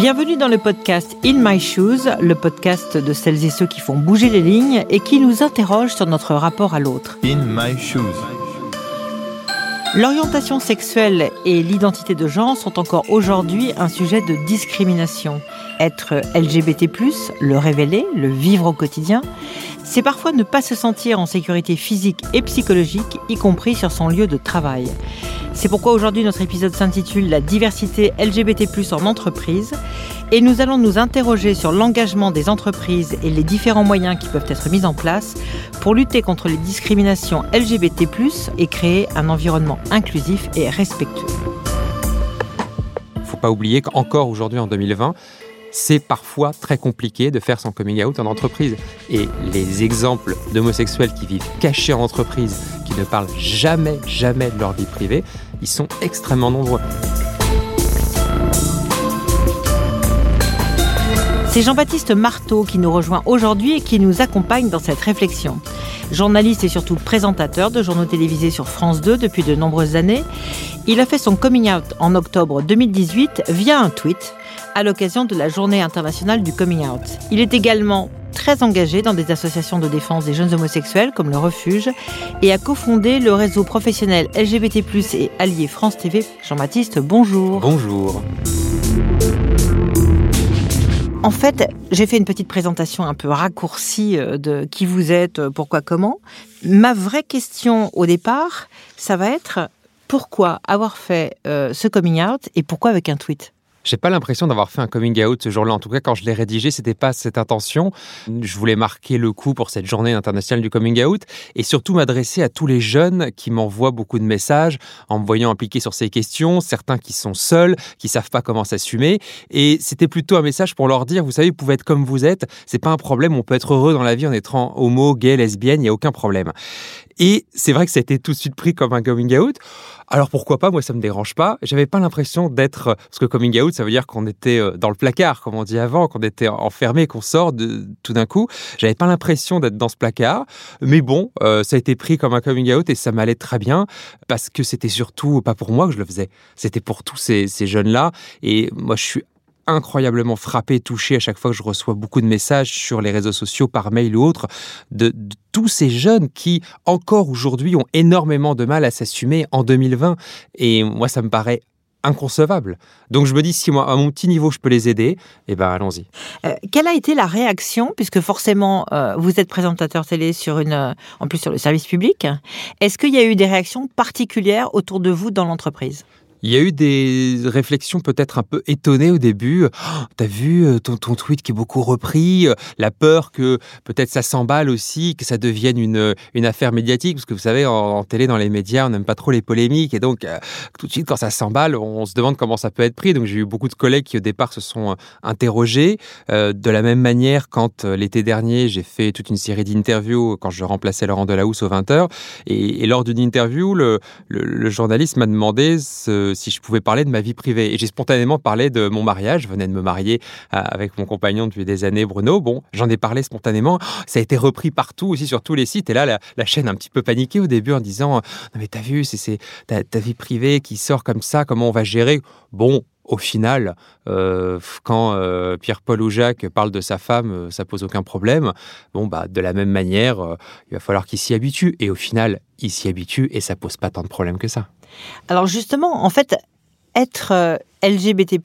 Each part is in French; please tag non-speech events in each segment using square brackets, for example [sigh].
Bienvenue dans le podcast In My Shoes, le podcast de celles et ceux qui font bouger les lignes et qui nous interrogent sur notre rapport à l'autre. In My Shoes. L'orientation sexuelle et l'identité de genre sont encore aujourd'hui un sujet de discrimination. Être LGBT+, le révéler, le vivre au quotidien, c'est parfois ne pas se sentir en sécurité physique et psychologique, y compris sur son lieu de travail. C'est pourquoi aujourd'hui notre épisode s'intitule La diversité LGBT+ en entreprise et nous allons nous interroger sur l'engagement des entreprises et les différents moyens qui peuvent être mis en place pour lutter contre les discriminations LGBT+ et créer un environnement inclusif et respectueux. Faut pas oublier qu'encore aujourd'hui en 2020, c'est parfois très compliqué de faire son coming out en entreprise. Et les exemples d'homosexuels qui vivent cachés en entreprise, qui ne parlent jamais, jamais de leur vie privée, ils sont extrêmement nombreux. C'est Jean-Baptiste Marteau qui nous rejoint aujourd'hui et qui nous accompagne dans cette réflexion. Journaliste et surtout présentateur de journaux télévisés sur France 2 depuis de nombreuses années, il a fait son coming out en octobre 2018 via un tweet à l'occasion de la journée internationale du coming out. Il est également très engagé dans des associations de défense des jeunes homosexuels comme le Refuge et a cofondé le réseau professionnel LGBT+, et allié France TV. Jean-Baptiste, bonjour. Bonjour. En fait, j'ai fait une petite présentation un peu raccourcie euh, de qui vous êtes, euh, pourquoi, comment. Ma vraie question au départ, ça va être pourquoi avoir fait euh, ce coming out et pourquoi avec un tweet? J'ai pas l'impression d'avoir fait un coming out ce jour-là. En tout cas, quand je l'ai rédigé, c'était pas cette intention. Je voulais marquer le coup pour cette journée internationale du coming out et surtout m'adresser à tous les jeunes qui m'envoient beaucoup de messages en me voyant impliqué sur ces questions, certains qui sont seuls, qui savent pas comment s'assumer. Et c'était plutôt un message pour leur dire, vous savez, vous pouvez être comme vous êtes. C'est pas un problème. On peut être heureux dans la vie en étant homo, gay, lesbienne. Il y a aucun problème. Et c'est vrai que ça a été tout de suite pris comme un coming out. Alors pourquoi pas? Moi, ça me dérange pas. J'avais pas l'impression d'être parce que coming out, ça veut dire qu'on était euh, dans le placard, comme on dit avant, qu'on était enfermé, qu'on sort de tout d'un coup. J'avais pas l'impression d'être dans ce placard. Mais bon, euh, ça a été pris comme un coming out et ça m'allait très bien parce que c'était surtout pas pour moi que je le faisais. C'était pour tous ces, ces jeunes-là. Et moi, je suis incroyablement frappé, touché à chaque fois que je reçois beaucoup de messages sur les réseaux sociaux, par mail ou autre, de, tous ces jeunes qui, encore aujourd'hui, ont énormément de mal à s'assumer en 2020. Et moi, ça me paraît inconcevable. Donc je me dis, si moi, à mon petit niveau, je peux les aider, eh ben allons-y. Euh, quelle a été la réaction, puisque forcément, euh, vous êtes présentateur télé sur une, euh, en plus sur le service public, est-ce qu'il y a eu des réactions particulières autour de vous dans l'entreprise? Il y a eu des réflexions peut-être un peu étonnées au début. Oh, T'as vu euh, ton, tweet qui est beaucoup repris, euh, la peur que peut-être ça s'emballe aussi, que ça devienne une, une affaire médiatique, parce que vous savez, en, télé, dans les médias, on n'aime pas trop les polémiques, et donc euh, tout de suite, quand ça s'emballe, on se demande comment ça peut être pris. Donc j'ai eu beaucoup de collègues qui au départ se sont interrogés. de la même manière, quand l'été dernier, j'ai fait toute une série d'interviews quand je remplaçais Laurent Delahousse aux 20h, et, et lors d'une interview, le, journaliste m'a demandé si je pouvais parler de ma vie privée. Et j'ai spontanément parlé de mon mariage. Je venais de me marier euh, avec mon compagnon depuis des années, Bruno. Bon, j'en ai parlé spontanément. Ça a été repris partout, aussi sur tous les sites. Et là, la, chaîne a un petit peu paniqué au début en disant Non, mais t'as vu, c'est ta, vie privée qui sort comme ça, comment on va gérer? Bon, au final, euh, quand euh, Pierre-Paul ou Jacques parle de sa femme, ça pose aucun problème. Bon, bah, de la même manière, il va falloir qu'il s'y habitue. Et au final, il s'y habitue et ça pose pas tant de problèmes que ça. Alors justement, en fait, être euh, LGBT+,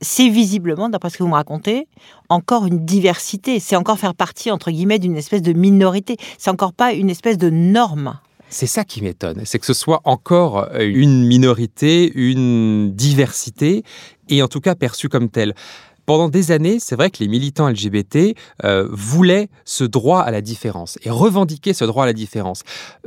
c'est visiblement, d'après ce que vous me racontez, encore une diversité. C'est encore faire partie, entre guillemets, d'une espèce de minorité. C'est encore pas une espèce de norme. C'est ça qui m'étonne, c'est que ce soit encore euh, une minorité, une diversité, et en tout cas perçue comme telle. Pendant des années, c'est vrai que les militants LGBT euh, voulaient ce droit à la différence et revendiquaient ce droit à la différence.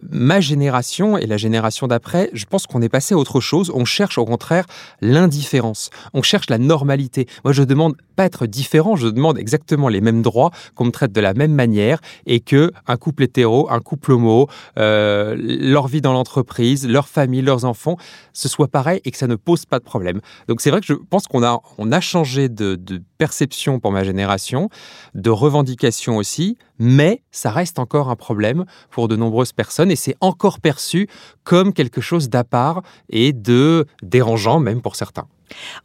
Ma génération et la génération d'après, je pense qu'on est passé à autre chose. On cherche au contraire l'indifférence. On cherche la normalité. Moi, je demande pas être différent, je demande exactement les mêmes droits, qu'on me traite de la même manière et que un couple hétéro, un couple homo, euh, leur vie dans l'entreprise, leur famille, leurs enfants, ce soit pareil et que ça ne pose pas de problème. Donc c'est vrai que je pense qu'on a, on a changé de de perception pour ma génération, de revendication aussi, mais ça reste encore un problème pour de nombreuses personnes et c'est encore perçu comme quelque chose d'à part et de dérangeant même pour certains.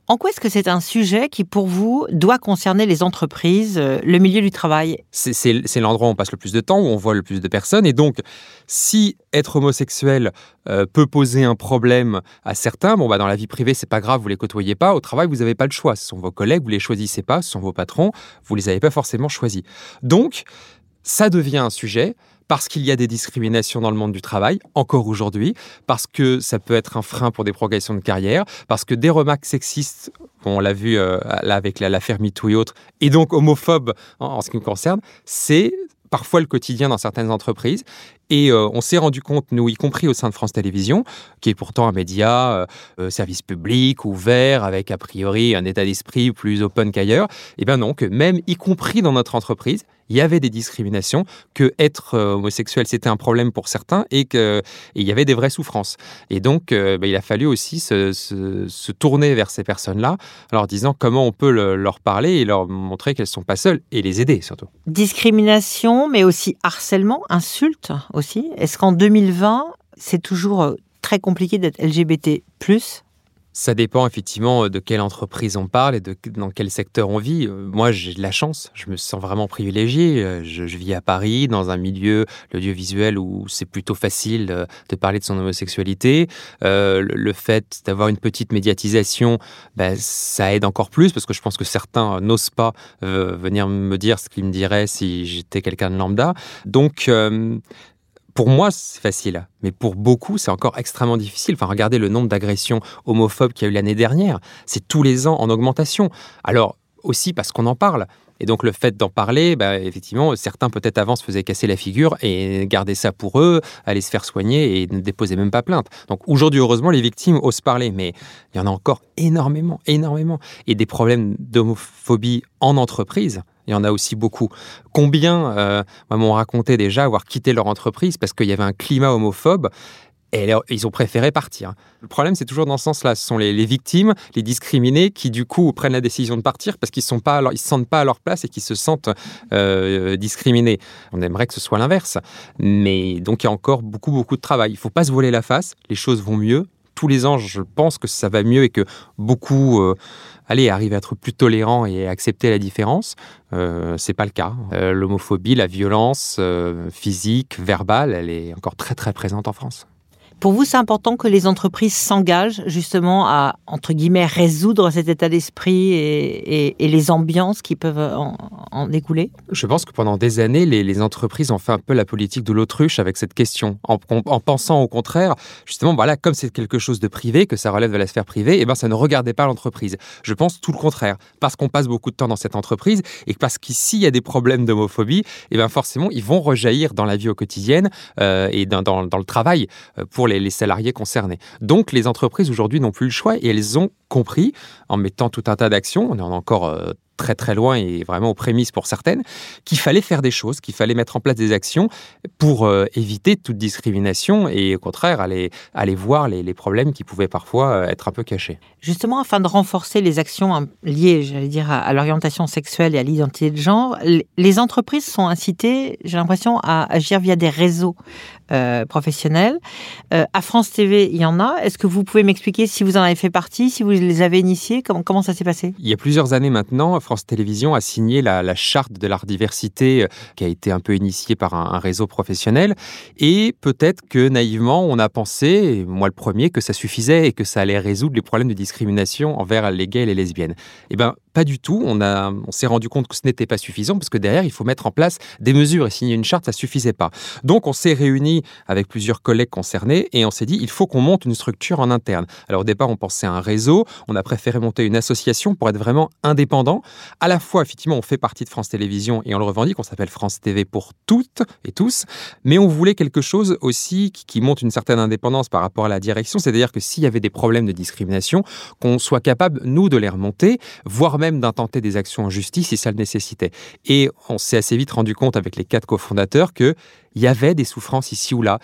En quoi est-ce que c'est un sujet qui, pour vous, doit concerner les entreprises, euh, le milieu du travail? C'est l'endroit où on passe le plus de temps, où on voit le plus de personnes. Et donc, si être homosexuel euh, peut poser un problème à certains, bon, bah, dans la vie privée, c'est pas grave, vous les côtoyez pas. Au travail, vous n'avez pas le choix. Ce sont vos collègues, vous les choisissez pas. Ce sont vos patrons, vous les avez pas forcément choisis. Donc, ça devient un sujet parce qu'il y a des discriminations dans le monde du travail, encore aujourd'hui, parce que ça peut être un frein pour des progressions de carrière, parce que des remarques sexistes, on l'a vu euh, là avec l'affaire MeToo et autres, et donc homophobes en, ce qui me concerne, c'est parfois le quotidien dans certaines entreprises. Et euh, on s'est rendu compte, nous, y compris au sein de France Télévisions, qui est pourtant un média, euh, service public, ouvert, avec a priori un état d'esprit plus open qu'ailleurs, et bien non, que même y compris dans notre entreprise, il y avait des discriminations, que être euh, homosexuel c'était un problème pour certains et qu'il y avait des vraies souffrances. Et donc euh, bah, il a fallu aussi se, tourner vers ces personnes-là leur disant comment on peut leur parler et leur montrer qu'elles ne sont pas seules et les aider surtout. Discrimination, mais aussi harcèlement, insulte aussi. Est-ce qu'en 2020, c'est toujours euh, très compliqué d'être LGBT ⁇ ça dépend effectivement de quelle entreprise on parle et dans quel secteur on vit. Euh, moi, j'ai de la chance, je me sens vraiment privilégié. Euh, je, vis à Paris, dans un milieu, l'audiovisuel, où c'est plutôt facile euh, de parler de son homosexualité. le fait d'avoir une petite médiatisation, ben, ça aide encore plus, parce que je pense que certains n'osent pas venir me dire ce qu'ils me diraient si j'étais quelqu'un de lambda. Donc, pour moi, c'est facile, mais pour beaucoup, c'est encore extrêmement difficile. Enfin, regardez le nombre d'agressions homophobes qu'il y a eu l'année dernière. C'est tous les ans en augmentation. Alors, aussi parce qu'on en parle. Et donc le fait d'en parler, bah, effectivement, certains peut-être avant se faisaient casser la figure et garder ça pour eux, aller se faire soigner et ne déposer même pas plainte. Donc aujourd'hui, heureusement, les victimes osent parler, mais il y en a encore énormément, énormément. Et des problèmes d'homophobie en entreprise, il y en a aussi beaucoup. Combien euh, m'ont raconté déjà avoir quitté leur entreprise parce qu'il y avait un climat homophobe et ils ont préféré partir. Le problème, c'est toujours dans ce sens-là. Ce sont les, victimes, les discriminés, qui du coup prennent la décision de partir parce qu'ils ne se sentent pas à leur place et qu'ils se sentent euh, discriminés. On aimerait que ce soit l'inverse. Mais donc, il y a encore beaucoup, beaucoup de travail. Il ne faut pas se voiler la face. Les choses vont mieux. Tous les ans, je pense que ça va mieux et que beaucoup euh, allez, arriver à être plus tolérants et accepter la différence. Euh, c'est pas le cas. Euh, l'homophobie, la violence euh, physique, verbale, elle est encore très très présente en France. Pour vous, c'est important que les entreprises s'engagent justement à, entre guillemets, résoudre cet état d'esprit et, les ambiances qui peuvent en, découler? Je pense que pendant des années, les, entreprises ont fait un peu la politique de l'autruche avec cette question, en, pensant au contraire, justement, voilà, comme c'est quelque chose de privé, que ça relève de la sphère privée, et eh ben ça ne regardait pas l'entreprise. Je pense tout le contraire, parce qu'on passe beaucoup de temps dans cette entreprise et parce qu'ici il y a des problèmes d'homophobie, et eh ben forcément ils vont rejaillir dans la vie au quotidien euh, et dans, dans, le travail euh, pour les, salariés concernés. Donc les entreprises aujourd'hui n'ont plus le choix et elles ont compris, en mettant tout un tas d'actions, on est encore euh, très très loin et vraiment aux prémices pour certaines, qu'il fallait faire des choses, qu'il fallait mettre en place des actions pour euh, éviter toute discrimination et au contraire aller, aller voir les, problèmes qui pouvaient parfois euh, être un peu cachés. Justement, afin de renforcer les actions hein, liées, j'allais dire, à, l'orientation sexuelle et à l'identité de genre, les entreprises sont incitées, j'ai l'impression, à agir via des réseaux professionnels. à France TV, il y en a. Est-ce que vous pouvez m'expliquer si vous en avez fait partie, si vous les avez initiés, comment, comment ça s'est passé? Il y a plusieurs années maintenant, France Télévisions a signé la, charte de l'art diversité euh, qui a été un peu initiée par un, réseau professionnel. Et peut-être que naïvement, on a pensé, moi le premier, que ça suffisait et que ça allait résoudre les problèmes de discrimination envers les gays et les lesbiennes. Eh bien, pas du tout. On, on s'est rendu compte que ce n'était pas suffisant parce que derrière, il faut mettre en place des mesures et signer une charte, ça suffisait pas. Donc, on s'est réunis avec plusieurs collègues concernés et on s'est dit, il faut qu'on monte une structure en interne. Alors, au départ, on pensait à un réseau. On a préféré monter une association pour être vraiment indépendant. À la fois, effectivement, on fait partie de France Télévisions et on le revendique. On s'appelle France TV pour toutes et tous. Mais on voulait quelque chose aussi qui, qui monte une certaine indépendance par rapport à la direction. C'est-à-dire que s'il y avait des problèmes de discrimination, qu'on soit capable, nous, de les remonter, voire même d'intenter des actions en justice si ça le nécessitait. Et on s'est assez vite rendu compte avec les quatre cofondateurs qu'il y avait des souffrances ici ou là.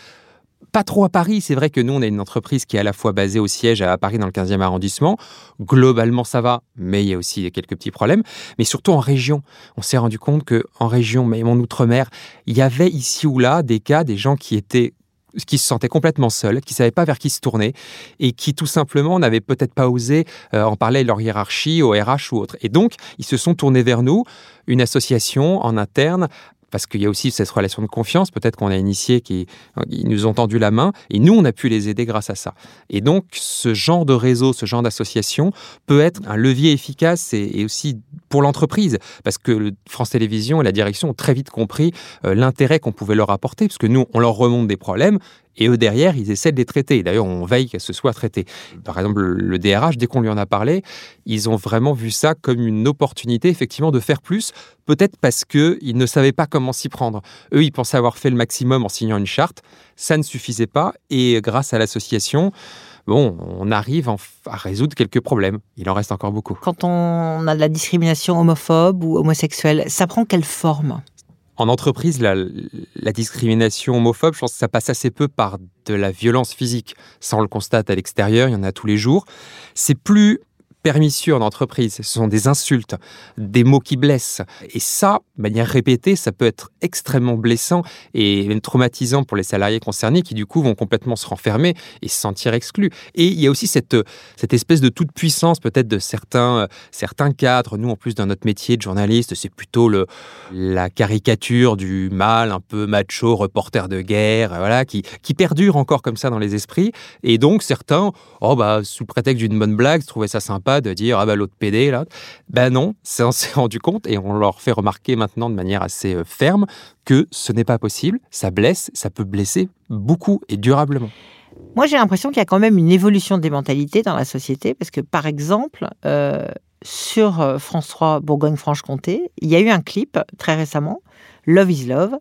Pas trop à Paris, c'est vrai que nous, on est une entreprise qui est à la fois basée au siège à Paris dans le 15e arrondissement. Globalement, ça va, mais il y a aussi quelques petits problèmes. Mais surtout en région, on s'est rendu compte qu'en région, même en Outre-mer, il y avait ici ou là des cas, des gens qui étaient qui se sentaient complètement seuls, qui ne savaient pas vers qui se tourner et qui tout simplement n'avaient peut-être pas osé euh, en parler à leur hiérarchie, au RH ou autre. Et donc, ils se sont tournés vers nous, une association en interne parce qu'il y a aussi cette relation de confiance, peut-être qu'on a initié, qui ils nous ont tendu la main, et nous, on a pu les aider grâce à ça. Et donc, ce genre de réseau, ce genre d'association peut être un levier efficace et, aussi pour l'entreprise, parce que France Télévisions et la direction ont très vite compris euh, l'intérêt qu'on pouvait leur apporter, parce que nous, on leur remonte des problèmes, et eux, derrière, ils essaient de les traiter. D'ailleurs, on veille qu'elles se soient traitées. Par exemple, le DRH, dès qu'on lui en a parlé, ils ont vraiment vu ça comme une opportunité, effectivement, de faire plus. Peut-être parce qu'ils ne savaient pas comment s'y prendre. Eux, ils pensaient avoir fait le maximum en signant une charte. Ça ne suffisait pas. Et grâce à l'association, bon, on arrive à résoudre quelques problèmes. Il en reste encore beaucoup. Quand on a de la discrimination homophobe ou homosexuelle, ça prend quelle forme? En entreprise, la, discrimination homophobe, je pense que ça passe assez peu par de la violence physique. Ça, on le constate à l'extérieur, il y en a tous les jours. C'est plus pernicieux en entreprise. Ce sont des insultes, des mots qui blessent. Et ça, de manière répétée, ça peut être extrêmement blessant et même traumatisant pour les salariés concernés qui, du coup, vont complètement se renfermer et se sentir exclus. Et il y a aussi cette, cette espèce de toute puissance, peut-être, de certains, certains cadres. Nous, en plus, dans notre métier de journaliste, c'est plutôt le, la caricature du mal un peu macho, reporter de guerre, voilà, qui, qui perdure encore comme ça dans les esprits. Et donc, certains, oh, bah, sous prétexte d'une bonne blague, trouvaient ça sympa de dire ah bah l'autre PD là. Ben non, on s'est [laughs] rendu compte et on leur fait remarquer maintenant de manière assez euh, ferme que ce n'est pas possible. Ça blesse, ça peut blesser beaucoup et durablement. Moi, j'ai l'impression qu'il y a quand même une évolution des mentalités dans la société parce que, par exemple, euh, sur euh, France 3 Bourgogne-Franche-Comté, il y a eu un clip très récemment, Love is Love,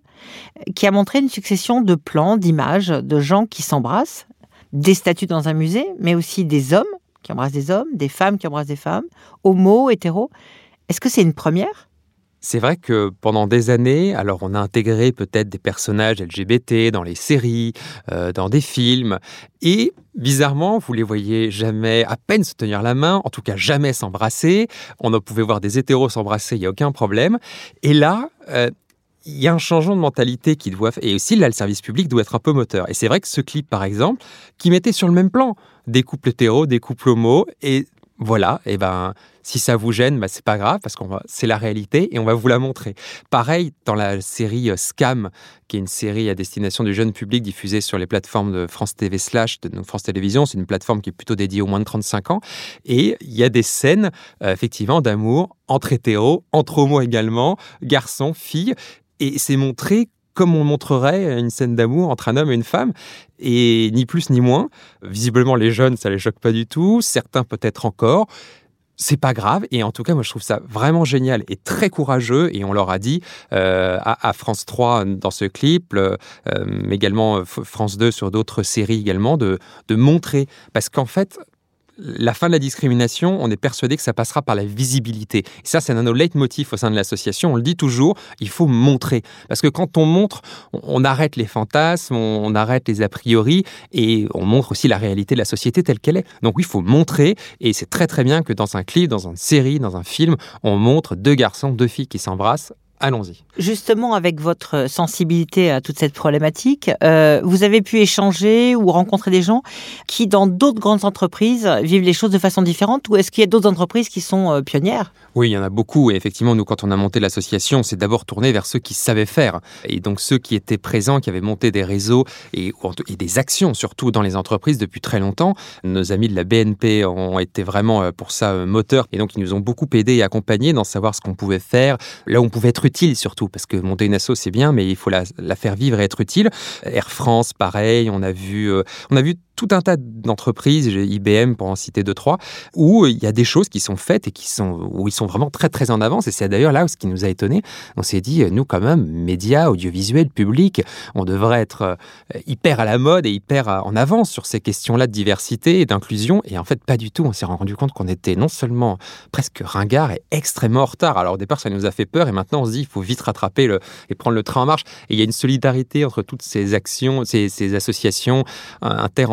qui a montré une succession de plans, d'images, de gens qui s'embrassent, des statues dans un musée, mais aussi des hommes qui embrassent des hommes, des femmes qui embrassent des femmes, homo, hétéro. Est-ce que c'est une première? C'est vrai que pendant des années, alors on a intégré peut-être des personnages LGBT dans les séries, euh, dans des films, et bizarrement, vous les voyez jamais à peine se tenir la main, en tout cas jamais s'embrasser. On ne pouvait voir des hétéros s'embrasser, il n'y a aucun problème. Et là, euh, il y a un changement de mentalité qui doit et aussi là le service public doit être un peu moteur. Et c'est vrai que ce clip par exemple, qui mettait sur le même plan des couples hétéros, des couples homo et voilà, et ben si ça vous gêne, ben, c'est pas grave parce qu'on c'est la réalité et on va vous la montrer. Pareil dans la série euh, Scam, qui est une série à destination du jeune public diffusée sur les plateformes de France TV slash de France Télévisions. C'est une plateforme qui est plutôt dédiée aux moins de 35 ans et il y a des scènes euh, effectivement d'amour entre hétéros, entre homos également, garçons, filles et c'est montré comme on montrerait une scène d'amour entre un homme et une femme, et ni plus ni moins. Visiblement, les jeunes, ça les choque pas du tout, certains peut-être encore. C'est pas grave, et en tout cas, moi je trouve ça vraiment génial et très courageux. Et on leur a dit euh, à, France 3 dans ce clip, mais également euh, France 2 sur d'autres séries également, de, de montrer. Parce qu'en fait, la fin de la discrimination, on est persuadé que ça passera par la visibilité. Et ça, c'est un de nos leitmotifs au sein de l'association. On le dit toujours, il faut montrer. Parce que quand on montre, on arrête les fantasmes, on arrête les a priori et on montre aussi la réalité de la société telle qu'elle est. Donc oui, il faut montrer. Et c'est très très bien que dans un clip, dans une série, dans un film, on montre deux garçons, deux filles qui s'embrassent Allons-y. Justement, avec votre sensibilité à toute cette problématique, euh, vous avez pu échanger ou rencontrer des gens qui, dans d'autres grandes entreprises, vivent les choses de façon différente ou est-ce qu'il y a d'autres entreprises qui sont euh, pionnières? Oui, il y en a beaucoup. Et effectivement, nous, quand on a monté l'association, c'est d'abord tourné vers ceux qui savaient faire. Et donc, ceux qui étaient présents, qui avaient monté des réseaux et, et des actions, surtout dans les entreprises depuis très longtemps. Nos amis de la BNP ont été vraiment euh, pour ça moteurs. Et donc, ils nous ont beaucoup aidés et accompagnés dans savoir ce qu'on pouvait faire, là où on pouvait être utile surtout, parce que monter une asso c'est bien, mais il faut la, faire vivre et être utile. Air France, pareil, on a vu, euh, on a vu tout un tas d'entreprises, IBM pour en citer deux, trois, où il y a des choses qui sont faites et qui sont, où ils sont vraiment très, très en avance. Et c'est d'ailleurs là où ce qui nous a étonné. On s'est dit, nous, quand même, médias, audiovisuels, publics, on devrait être euh, hyper à la mode et hyper en avance sur ces questions-là de diversité et d'inclusion. Et en fait, pas du tout. On s'est rendu compte qu'on était non seulement presque ringard et extrêmement en retard. Alors au départ, ça nous a fait peur et maintenant on se dit, il faut vite rattraper le, et prendre le train en marche. Et il y a une solidarité entre toutes ces actions, ces, ces associations inter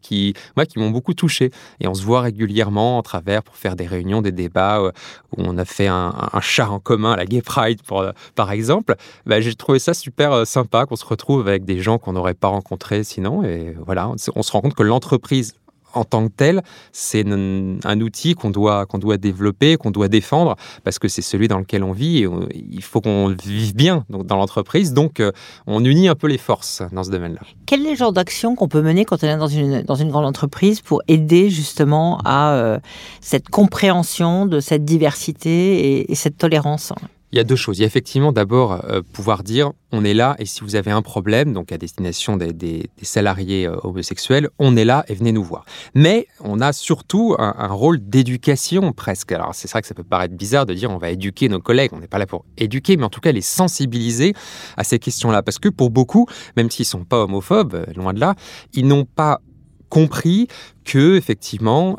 qui, moi, qui m'ont beaucoup touché. Et on se voit régulièrement en travers pour faire des réunions, des débats où on a fait un, un char en commun, la Gay Pride, pour, par exemple. Bah, j'ai trouvé ça super sympa qu'on se retrouve avec des gens qu'on n'aurait pas rencontrés sinon. Et voilà, on se rend compte que l'entreprise en tant que tel, c'est un outil qu'on doit, qu'on doit développer, qu'on doit défendre, parce que c'est celui dans lequel on vit et il faut qu'on vive bien dans l'entreprise. Donc, euh, on unit un peu les forces dans ce domaine-là. Quel est le genre d'action qu'on peut mener quand on est dans une, dans une grande entreprise pour aider justement à euh, cette compréhension de cette diversité et cette tolérance? Il y a deux choses. Il y a effectivement d'abord euh, pouvoir dire on est là et si vous avez un problème, donc à destination des, salariés euh, homosexuels, on est là et venez nous voir. Mais on a surtout un, rôle d'éducation presque. Alors c'est vrai que ça peut paraître bizarre de dire on va éduquer nos collègues. On n'est pas là pour éduquer, mais en tout cas les sensibiliser à ces questions-là. Parce que pour beaucoup, même s'ils sont pas homophobes, euh, loin de là, ils n'ont pas compris que effectivement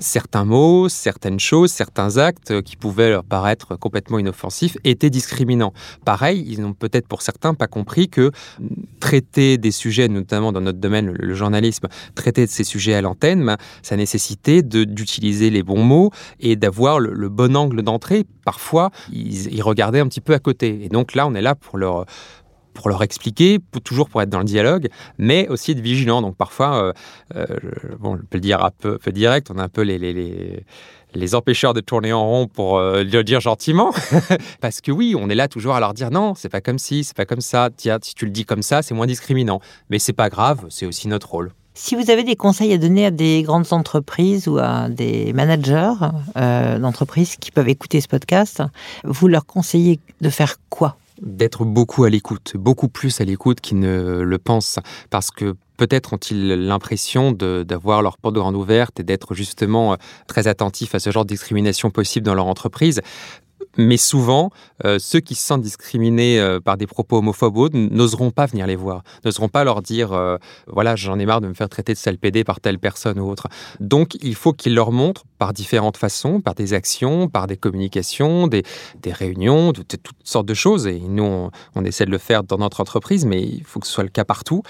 certains mots, certaines choses, certains actes qui pouvaient leur paraître complètement inoffensifs étaient discriminants. Pareil, ils n'ont peut-être pour certains pas compris que traiter des sujets, notamment dans notre domaine, le journalisme, traiter de ces sujets à l'antenne, ben, ça nécessitait d'utiliser les bons mots et d'avoir le, bon angle d'entrée. Parfois, ils, ils regardaient un petit peu à côté. Et donc là, on est là pour leur pour leur expliquer, toujours pour être dans le dialogue, mais aussi être vigilant. Donc parfois, euh, euh, bon, je peux le dire un peu, direct, on a un peu les, les, les, empêcheurs de tourner en rond pour euh, le dire gentiment. [laughs] Parce que oui, on est là toujours à leur dire non, c'est pas comme si, c'est pas comme ça. Tiens, si tu le dis comme ça, c'est moins discriminant. Mais c'est pas grave, c'est aussi notre rôle. Si vous avez des conseils à donner à des grandes entreprises ou à des managers d'entreprises qui peuvent écouter ce podcast, vous leur conseillez de faire quoi? D'être beaucoup à l'écoute, beaucoup plus à l'écoute qu'ils ne le pensent, parce que peut-être ont-ils l'impression d'avoir leur porte de grande ouverte et d'être justement euh, très attentifs à ce genre de discrimination possible dans leur entreprise. Mais souvent, euh, ceux qui se sentent discriminés euh, par des propos homophobes n'oseront pas venir les voir, n'oseront pas leur dire euh, voilà, j'en ai marre de me faire traiter de sale pédé par telle personne ou autre. Donc, il faut qu'ils leur montrent par différentes façons, par des actions, par des communications, des, réunions, de, toutes sortes de choses. Et nous, on, on, essaie de le faire dans notre entreprise, mais il faut que ce soit le cas partout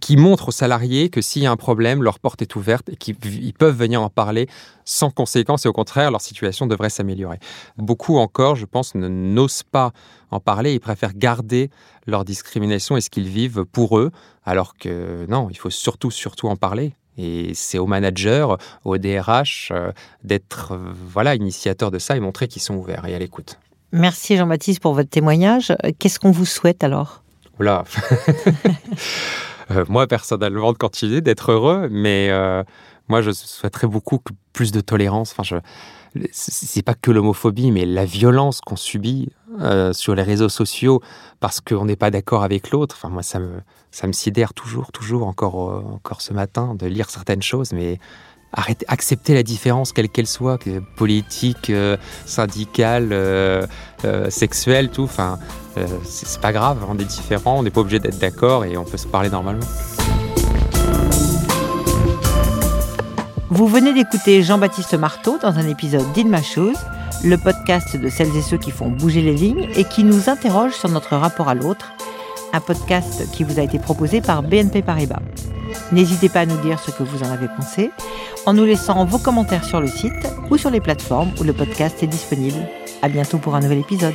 qui montrent aux salariés que s'il y a un problème, leur porte est ouverte et qu'ils peuvent venir en parler sans conséquence et au contraire, leur situation devrait s'améliorer. Beaucoup encore, je pense, n'osent pas en parler, ils préfèrent garder leur discrimination et ce qu'ils vivent pour eux, alors que non, il faut surtout, surtout en parler. Et c'est aux managers, aux DRH euh, d'être euh, voilà initiateurs de ça et montrer qu'ils sont ouverts et à l'écoute. Merci Jean-Baptiste pour votre témoignage. Qu'est-ce qu'on vous souhaite alors? Oula [laughs] Euh, moi, personnellement, de continuer d'être heureux, mais euh, moi, je souhaiterais beaucoup plus de tolérance. Enfin, je, c'est pas que l'homophobie, mais la violence qu'on subit euh, sur les réseaux sociaux parce qu'on n'est pas d'accord avec l'autre. Enfin, moi, ça me, ça me sidère toujours, toujours, encore, encore ce matin, de lire certaines choses, mais arrêter, accepter la différence, quelle qu'elle soit, politique, euh, syndicale, euh, euh, sexuelle, tout. Enfin, c'est pas grave, on est différents, on n'est pas obligé d'être d'accord et on peut se parler normalement. Vous venez d'écouter Jean-Baptiste Marteau dans un épisode d'In Ma Chose, le podcast de celles et ceux qui font bouger les lignes et qui nous interroge sur notre rapport à l'autre, un podcast qui vous a été proposé par BNP Paribas. N'hésitez pas à nous dire ce que vous en avez pensé en nous laissant vos commentaires sur le site ou sur les plateformes où le podcast est disponible. À bientôt pour un nouvel épisode.